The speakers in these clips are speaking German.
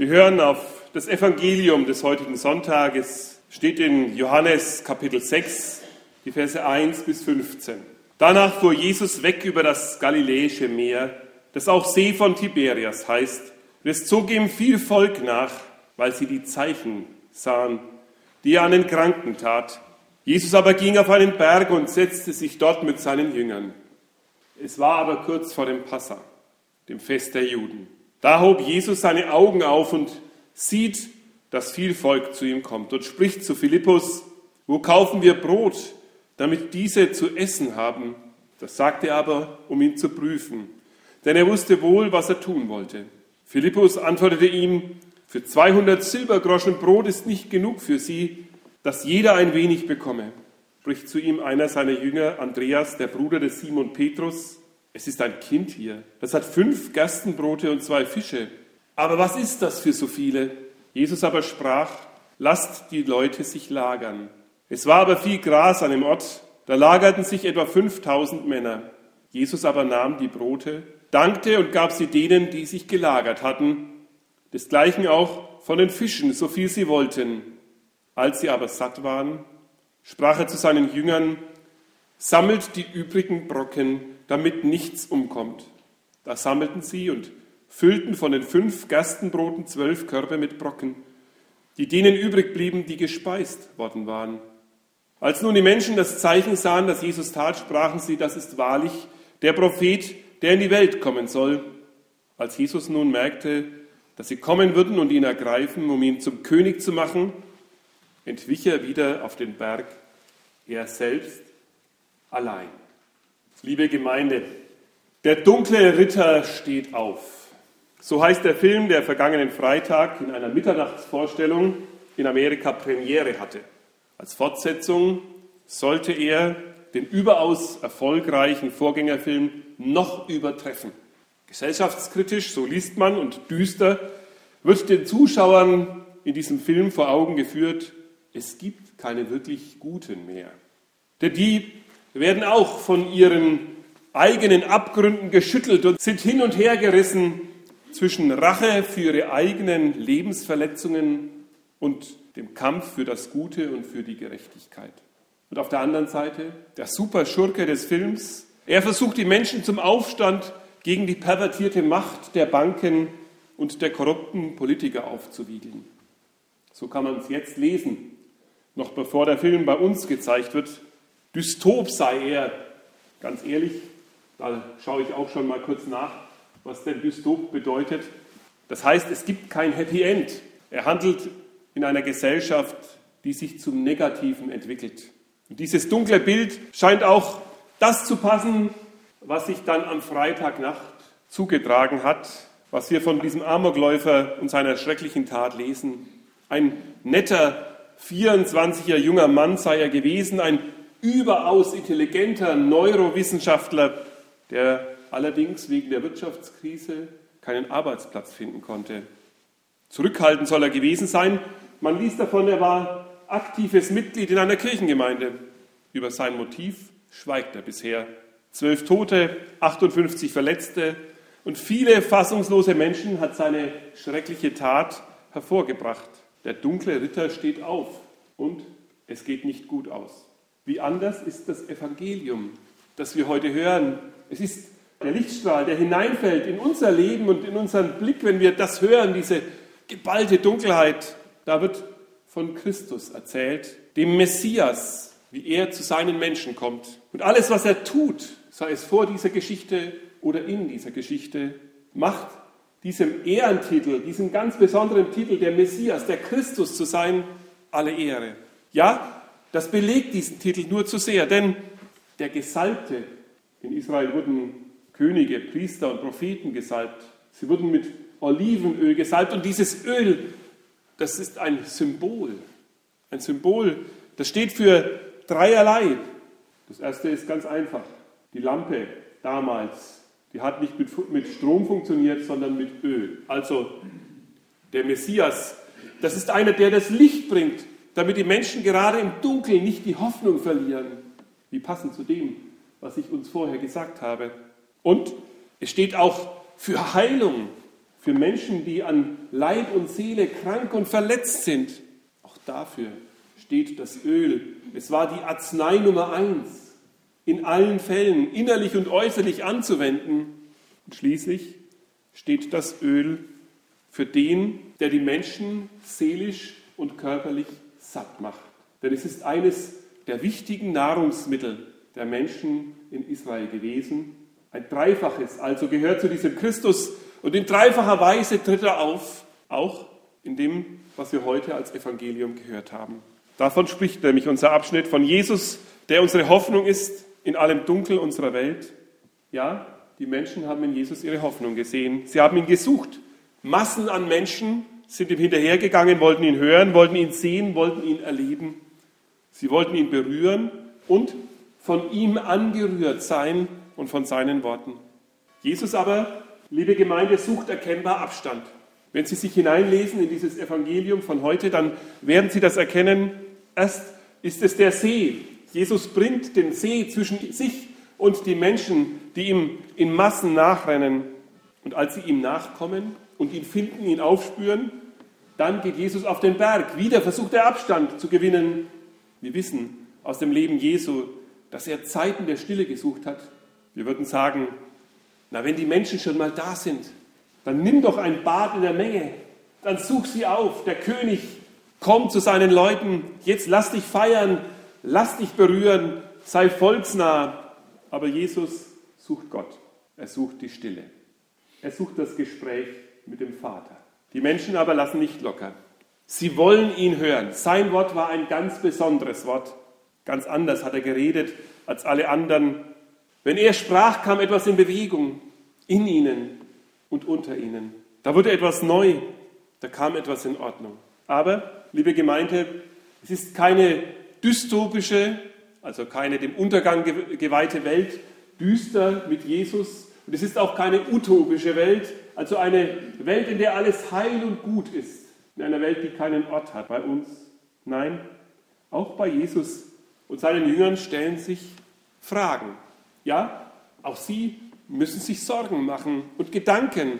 Wir hören auf das Evangelium des heutigen Sonntages, steht in Johannes Kapitel 6, die Verse 1 bis 15. Danach fuhr Jesus weg über das Galiläische Meer, das auch See von Tiberias heißt, und es zog ihm viel Volk nach, weil sie die Zeichen sahen, die er an den Kranken tat. Jesus aber ging auf einen Berg und setzte sich dort mit seinen Jüngern. Es war aber kurz vor dem Passa, dem Fest der Juden. Da hob Jesus seine Augen auf und sieht, dass viel Volk zu ihm kommt und spricht zu Philippus, wo kaufen wir Brot, damit diese zu essen haben? Das sagte er aber, um ihn zu prüfen, denn er wusste wohl, was er tun wollte. Philippus antwortete ihm, für 200 Silbergroschen Brot ist nicht genug für sie, dass jeder ein wenig bekomme. Spricht zu ihm einer seiner Jünger, Andreas, der Bruder des Simon Petrus, es ist ein Kind hier, das hat fünf Gerstenbrote und zwei Fische. Aber was ist das für so viele? Jesus aber sprach, lasst die Leute sich lagern. Es war aber viel Gras an dem Ort, da lagerten sich etwa 5000 Männer. Jesus aber nahm die Brote, dankte und gab sie denen, die sich gelagert hatten, desgleichen auch von den Fischen, so viel sie wollten. Als sie aber satt waren, sprach er zu seinen Jüngern, sammelt die übrigen Brocken, damit nichts umkommt. Da sammelten sie und füllten von den fünf Gerstenbroten zwölf Körbe mit Brocken, die denen übrig blieben, die gespeist worden waren. Als nun die Menschen das Zeichen sahen, das Jesus tat, sprachen sie, das ist wahrlich der Prophet, der in die Welt kommen soll. Als Jesus nun merkte, dass sie kommen würden und ihn ergreifen, um ihn zum König zu machen, entwich er wieder auf den Berg, er selbst allein. Liebe Gemeinde, der dunkle Ritter steht auf. So heißt der Film, der vergangenen Freitag in einer Mitternachtsvorstellung in Amerika Premiere hatte. Als Fortsetzung sollte er den überaus erfolgreichen Vorgängerfilm noch übertreffen. Gesellschaftskritisch, so liest man, und düster wird den Zuschauern in diesem Film vor Augen geführt, es gibt keine wirklich Guten mehr. Denn die werden auch von ihren eigenen Abgründen geschüttelt und sind hin und her gerissen zwischen Rache für ihre eigenen Lebensverletzungen und dem Kampf für das Gute und für die Gerechtigkeit. Und auf der anderen Seite der Superschurke des Films. Er versucht die Menschen zum Aufstand gegen die pervertierte Macht der Banken und der korrupten Politiker aufzuwiegeln. So kann man es jetzt lesen, noch bevor der Film bei uns gezeigt wird. Dystop sei er. Ganz ehrlich, da schaue ich auch schon mal kurz nach was denn Dystop bedeutet. Das heißt, es gibt kein Happy End. Er handelt in einer Gesellschaft, die sich zum Negativen entwickelt. Und dieses dunkle Bild scheint auch das zu passen, was sich dann am Freitagnacht zugetragen hat, was wir von diesem Amokläufer und seiner schrecklichen Tat lesen. Ein netter, 24er junger Mann sei er gewesen, ein überaus intelligenter Neurowissenschaftler, der allerdings wegen der Wirtschaftskrise keinen Arbeitsplatz finden konnte. Zurückhaltend soll er gewesen sein. Man liest davon, er war aktives Mitglied in einer Kirchengemeinde. Über sein Motiv schweigt er bisher. Zwölf Tote, 58 Verletzte und viele fassungslose Menschen hat seine schreckliche Tat hervorgebracht. Der dunkle Ritter steht auf und es geht nicht gut aus. Wie anders ist das Evangelium, das wir heute hören. Es ist der Lichtstrahl, der hineinfällt in unser Leben und in unseren Blick, wenn wir das hören, diese geballte Dunkelheit, da wird von Christus erzählt, dem Messias, wie er zu seinen Menschen kommt. Und alles, was er tut, sei es vor dieser Geschichte oder in dieser Geschichte, macht diesem Ehrentitel, diesem ganz besonderen Titel, der Messias, der Christus zu sein, alle Ehre. Ja, das belegt diesen Titel nur zu sehr, denn der Gesalbte, in Israel wurden Könige, Priester und Propheten gesalbt. Sie wurden mit Olivenöl gesalbt und dieses Öl, das ist ein Symbol. Ein Symbol, das steht für dreierlei. Das erste ist ganz einfach. Die Lampe damals, die hat nicht mit, mit Strom funktioniert, sondern mit Öl. Also der Messias, das ist einer, der das Licht bringt, damit die Menschen gerade im Dunkeln nicht die Hoffnung verlieren. Wie passend zu dem, was ich uns vorher gesagt habe. Und es steht auch für Heilung, für Menschen, die an Leib und Seele krank und verletzt sind. Auch dafür steht das Öl. Es war die Arznei Nummer eins in allen Fällen, innerlich und äußerlich anzuwenden. Und schließlich steht das Öl für den, der die Menschen seelisch und körperlich satt macht. Denn es ist eines der wichtigen Nahrungsmittel der Menschen in Israel gewesen. Ein dreifaches, also gehört zu diesem Christus und in dreifacher Weise tritt er auf, auch in dem, was wir heute als Evangelium gehört haben. Davon spricht nämlich unser Abschnitt von Jesus, der unsere Hoffnung ist in allem Dunkel unserer Welt. Ja, die Menschen haben in Jesus ihre Hoffnung gesehen. Sie haben ihn gesucht. Massen an Menschen sind ihm hinterhergegangen, wollten ihn hören, wollten ihn sehen, wollten ihn erleben. Sie wollten ihn berühren und von ihm angerührt sein und von seinen Worten. Jesus aber, liebe Gemeinde, sucht erkennbar Abstand. Wenn Sie sich hineinlesen in dieses Evangelium von heute, dann werden Sie das erkennen. Erst ist es der See. Jesus bringt den See zwischen sich und die Menschen, die ihm in Massen nachrennen. Und als sie ihm nachkommen und ihn finden, ihn aufspüren, dann geht Jesus auf den Berg. Wieder versucht er Abstand zu gewinnen. Wir wissen aus dem Leben Jesu, dass er Zeiten der Stille gesucht hat. Wir würden sagen, na, wenn die Menschen schon mal da sind, dann nimm doch ein Bad in der Menge, dann such sie auf. Der König kommt zu seinen Leuten, jetzt lass dich feiern, lass dich berühren, sei volksnah. Aber Jesus sucht Gott, er sucht die Stille, er sucht das Gespräch mit dem Vater. Die Menschen aber lassen nicht locker. Sie wollen ihn hören. Sein Wort war ein ganz besonderes Wort. Ganz anders hat er geredet als alle anderen. Wenn er sprach, kam etwas in Bewegung in ihnen und unter ihnen. Da wurde etwas neu, da kam etwas in Ordnung. Aber, liebe Gemeinde, es ist keine dystopische, also keine dem Untergang geweihte Welt, düster mit Jesus. Und es ist auch keine utopische Welt, also eine Welt, in der alles heil und gut ist. In einer Welt, die keinen Ort hat bei uns. Nein, auch bei Jesus und seinen Jüngern stellen sich Fragen. Ja, auch sie müssen sich Sorgen machen und Gedanken.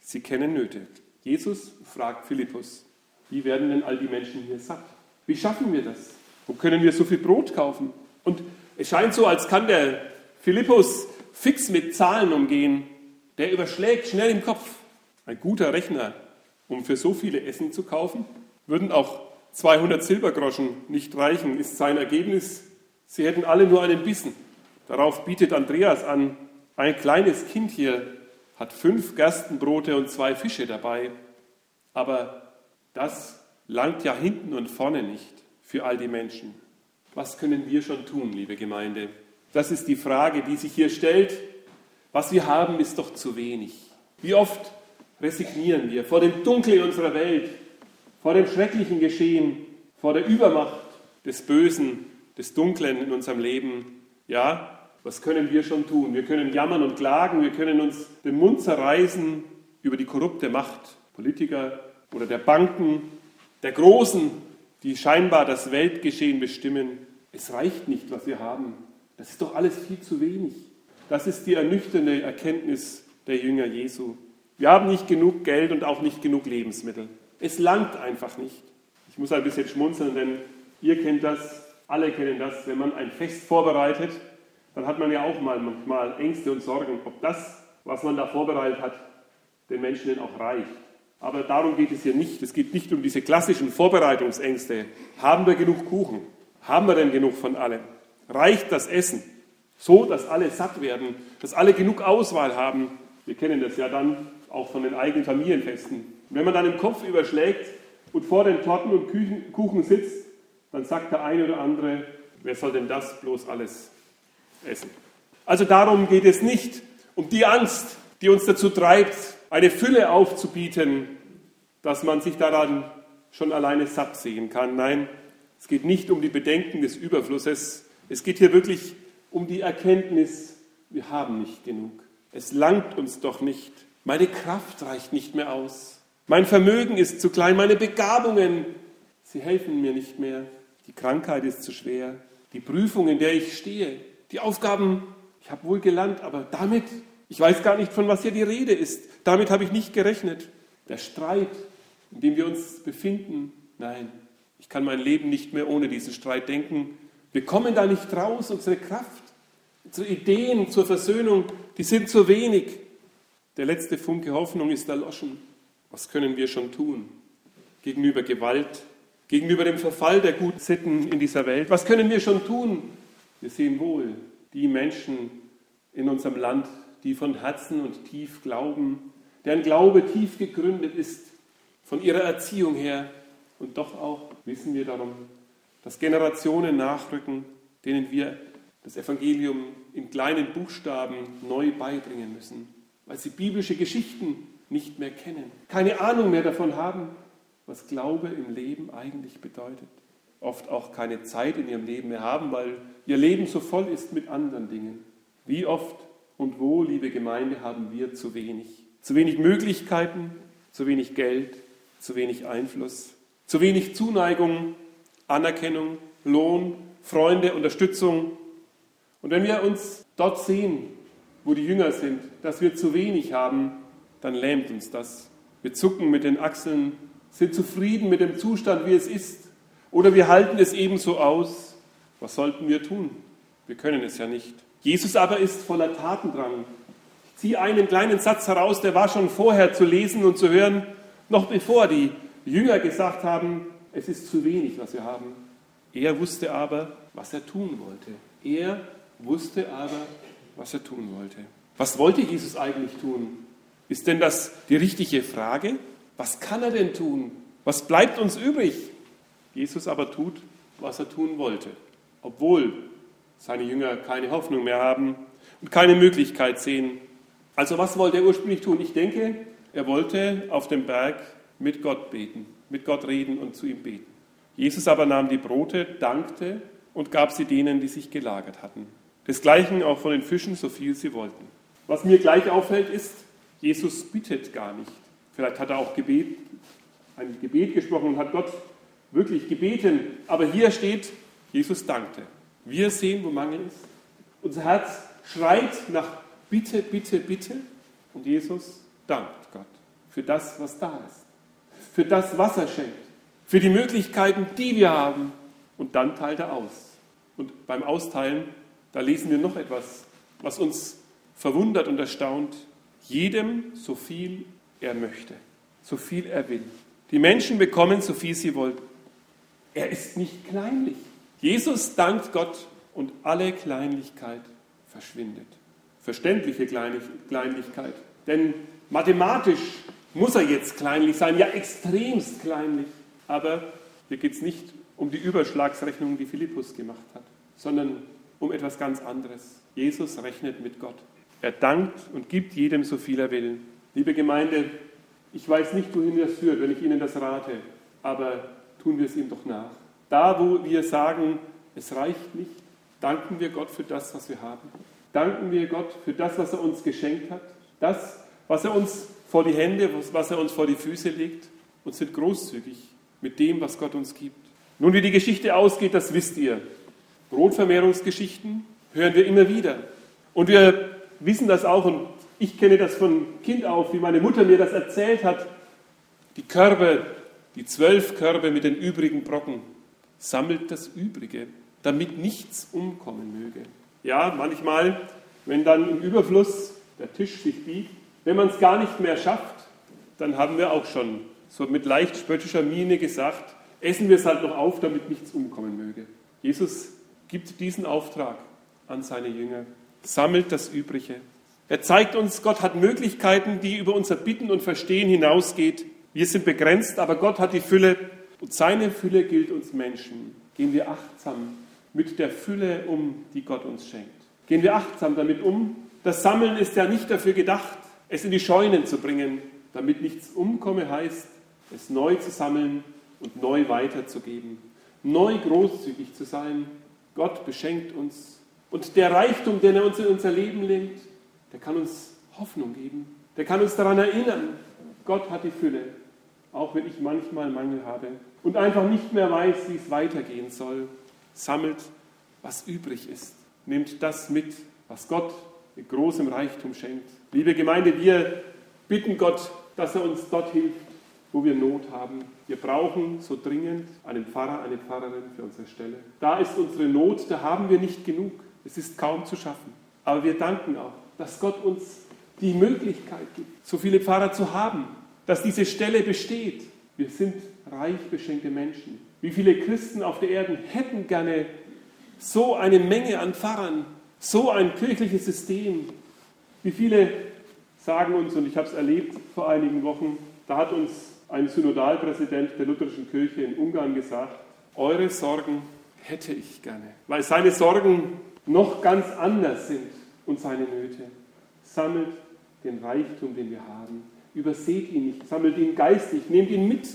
Sie kennen Nöte. Jesus fragt Philippus, wie werden denn all die Menschen hier satt? Wie schaffen wir das? Wo können wir so viel Brot kaufen? Und es scheint so, als kann der Philippus fix mit Zahlen umgehen. Der überschlägt schnell im Kopf. Ein guter Rechner, um für so viele Essen zu kaufen, würden auch 200 Silbergroschen nicht reichen, ist sein Ergebnis. Sie hätten alle nur einen Bissen. Darauf bietet Andreas an, ein kleines Kind hier hat fünf Gerstenbrote und zwei Fische dabei. Aber das langt ja hinten und vorne nicht für all die Menschen. Was können wir schon tun, liebe Gemeinde? Das ist die Frage, die sich hier stellt. Was wir haben, ist doch zu wenig. Wie oft resignieren wir vor dem Dunkel in unserer Welt, vor dem schrecklichen Geschehen, vor der Übermacht des Bösen, des Dunklen in unserem Leben. Ja, was können wir schon tun? Wir können jammern und klagen, wir können uns den Mund zerreißen über die korrupte Macht Politiker oder der Banken, der Großen, die scheinbar das Weltgeschehen bestimmen. Es reicht nicht, was wir haben. Das ist doch alles viel zu wenig. Das ist die ernüchternde Erkenntnis der Jünger Jesu. Wir haben nicht genug Geld und auch nicht genug Lebensmittel. Es langt einfach nicht. Ich muss ein bisschen schmunzeln, denn ihr kennt das, alle kennen das, wenn man ein Fest vorbereitet, dann hat man ja auch mal manchmal Ängste und Sorgen, ob das, was man da vorbereitet hat, den Menschen denn auch reicht. Aber darum geht es hier nicht. Es geht nicht um diese klassischen Vorbereitungsängste. Haben wir genug Kuchen? Haben wir denn genug von allem? Reicht das Essen? So, dass alle satt werden, dass alle genug Auswahl haben. Wir kennen das ja dann auch von den eigenen Familienfesten. Wenn man dann im Kopf überschlägt und vor den Torten und Kuchen sitzt, dann sagt der eine oder andere, wer soll denn das bloß alles essen? Also darum geht es nicht, um die Angst, die uns dazu treibt, eine Fülle aufzubieten, dass man sich daran schon alleine satt sehen kann. Nein, es geht nicht um die Bedenken des Überflusses. Es geht hier wirklich um die Erkenntnis, wir haben nicht genug. Es langt uns doch nicht. Meine Kraft reicht nicht mehr aus. Mein Vermögen ist zu klein, meine Begabungen, sie helfen mir nicht mehr. Die Krankheit ist zu schwer, die Prüfung, in der ich stehe, die Aufgaben, ich habe wohl gelernt, aber damit Ich weiß gar nicht, von was hier die Rede ist. Damit habe ich nicht gerechnet. Der Streit, in dem wir uns befinden, nein, ich kann mein Leben nicht mehr ohne diesen Streit denken. Wir kommen da nicht raus, unsere Kraft, unsere Ideen zur Versöhnung, die sind zu wenig. Der letzte Funke Hoffnung ist erloschen. Was können wir schon tun gegenüber Gewalt, gegenüber dem Verfall der guten Sitten in dieser Welt? Was können wir schon tun? Wir sehen wohl die Menschen in unserem Land, die von Herzen und tief glauben, deren Glaube tief gegründet ist von ihrer Erziehung her. Und doch auch wissen wir darum, dass Generationen nachrücken, denen wir das Evangelium in kleinen Buchstaben neu beibringen müssen, weil sie biblische Geschichten nicht mehr kennen, keine Ahnung mehr davon haben, was Glaube im Leben eigentlich bedeutet. Oft auch keine Zeit in ihrem Leben mehr haben, weil ihr Leben so voll ist mit anderen Dingen. Wie oft und wo, liebe Gemeinde, haben wir zu wenig? Zu wenig Möglichkeiten, zu wenig Geld, zu wenig Einfluss, zu wenig Zuneigung, Anerkennung, Lohn, Freunde, Unterstützung. Und wenn wir uns dort sehen, wo die Jünger sind, dass wir zu wenig haben, dann lähmt uns das. Wir zucken mit den Achseln, sind zufrieden mit dem Zustand, wie es ist. Oder wir halten es ebenso aus. Was sollten wir tun? Wir können es ja nicht. Jesus aber ist voller Tatendrang. Ich ziehe einen kleinen Satz heraus, der war schon vorher zu lesen und zu hören, noch bevor die Jünger gesagt haben, es ist zu wenig, was wir haben. Er wusste aber, was er tun wollte. Er wusste aber, was er tun wollte. Was wollte Jesus eigentlich tun? Ist denn das die richtige Frage? Was kann er denn tun? Was bleibt uns übrig? Jesus aber tut, was er tun wollte, obwohl seine Jünger keine Hoffnung mehr haben und keine Möglichkeit sehen. Also was wollte er ursprünglich tun? Ich denke, er wollte auf dem Berg mit Gott beten, mit Gott reden und zu ihm beten. Jesus aber nahm die Brote, dankte und gab sie denen, die sich gelagert hatten. Desgleichen auch von den Fischen, so viel sie wollten. Was mir gleich auffällt, ist, Jesus bittet gar nicht. Vielleicht hat er auch Gebet, ein Gebet gesprochen und hat Gott wirklich gebeten. Aber hier steht, Jesus dankte. Wir sehen, wo Mangel ist. Unser Herz schreit nach Bitte, Bitte, Bitte. Und Jesus dankt Gott für das, was da ist. Für das, was er schenkt. Für die Möglichkeiten, die wir haben. Und dann teilt er aus. Und beim Austeilen, da lesen wir noch etwas, was uns verwundert und erstaunt. Jedem so viel er möchte, so viel er will. Die Menschen bekommen so viel sie wollen. Er ist nicht kleinlich. Jesus dankt Gott und alle Kleinlichkeit verschwindet. Verständliche Kleinlichkeit. Denn mathematisch muss er jetzt kleinlich sein, ja extremst kleinlich. Aber hier geht es nicht um die Überschlagsrechnung, die Philippus gemacht hat, sondern um etwas ganz anderes. Jesus rechnet mit Gott. Er dankt und gibt jedem so viel er will. Liebe Gemeinde, ich weiß nicht, wohin das führt, wenn ich Ihnen das rate, aber tun wir es ihm doch nach. Da, wo wir sagen, es reicht nicht, danken wir Gott für das, was wir haben. Danken wir Gott für das, was er uns geschenkt hat, das, was er uns vor die Hände, was er uns vor die Füße legt und sind großzügig mit dem, was Gott uns gibt. Nun, wie die Geschichte ausgeht, das wisst ihr. Brotvermehrungsgeschichten hören wir immer wieder. Und wir wissen das auch, und ich kenne das von Kind auf, wie meine Mutter mir das erzählt hat. Die Körbe, die zwölf Körbe mit den übrigen Brocken, sammelt das Übrige, damit nichts umkommen möge. Ja, manchmal, wenn dann im Überfluss der Tisch sich biegt, wenn man es gar nicht mehr schafft, dann haben wir auch schon so mit leicht spöttischer Miene gesagt, essen wir es halt noch auf, damit nichts umkommen möge. Jesus gibt diesen Auftrag an seine Jünger, sammelt das Übrige. Er zeigt uns, Gott hat Möglichkeiten, die über unser Bitten und Verstehen hinausgeht. Wir sind begrenzt, aber Gott hat die Fülle und seine Fülle gilt uns Menschen. Gehen wir achtsam mit der Fülle um, die Gott uns schenkt. Gehen wir achtsam damit um. Das Sammeln ist ja nicht dafür gedacht, es in die Scheunen zu bringen, damit nichts umkomme, heißt, es neu zu sammeln und neu weiterzugeben. Neu großzügig zu sein. Gott beschenkt uns. Und der Reichtum, den er uns in unser Leben legt, der kann uns Hoffnung geben. Der kann uns daran erinnern, Gott hat die Fülle, auch wenn ich manchmal Mangel habe und einfach nicht mehr weiß, wie es weitergehen soll, sammelt, was übrig ist, nimmt das mit, was Gott mit großem Reichtum schenkt. Liebe Gemeinde, wir bitten Gott, dass er uns dort hilft, wo wir Not haben. Wir brauchen so dringend einen Pfarrer, eine Pfarrerin für unsere Stelle. Da ist unsere Not, da haben wir nicht genug. Es ist kaum zu schaffen. Aber wir danken auch, dass Gott uns die Möglichkeit gibt, so viele Pfarrer zu haben, dass diese Stelle besteht. Wir sind reich beschenkte Menschen. Wie viele Christen auf der Erde hätten gerne so eine Menge an Pfarrern, so ein kirchliches System. Wie viele sagen uns, und ich habe es erlebt vor einigen Wochen, da hat uns ein Synodalpräsident der lutherischen Kirche in Ungarn gesagt, eure Sorgen hätte ich gerne, weil seine Sorgen noch ganz anders sind und seine Nöte. Sammelt den Reichtum, den wir haben. Überseht ihn nicht, sammelt ihn geistig, nehmt ihn mit.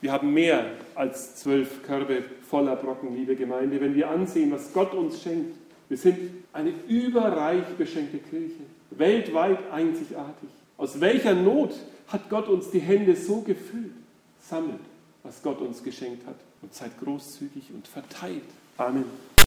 Wir haben mehr als zwölf Körbe voller Brocken, liebe Gemeinde, wenn wir ansehen, was Gott uns schenkt. Wir sind eine überreich beschenkte Kirche, weltweit einzigartig. Aus welcher Not hat Gott uns die Hände so gefüllt? Sammelt, was Gott uns geschenkt hat und seid großzügig und verteilt. Amen.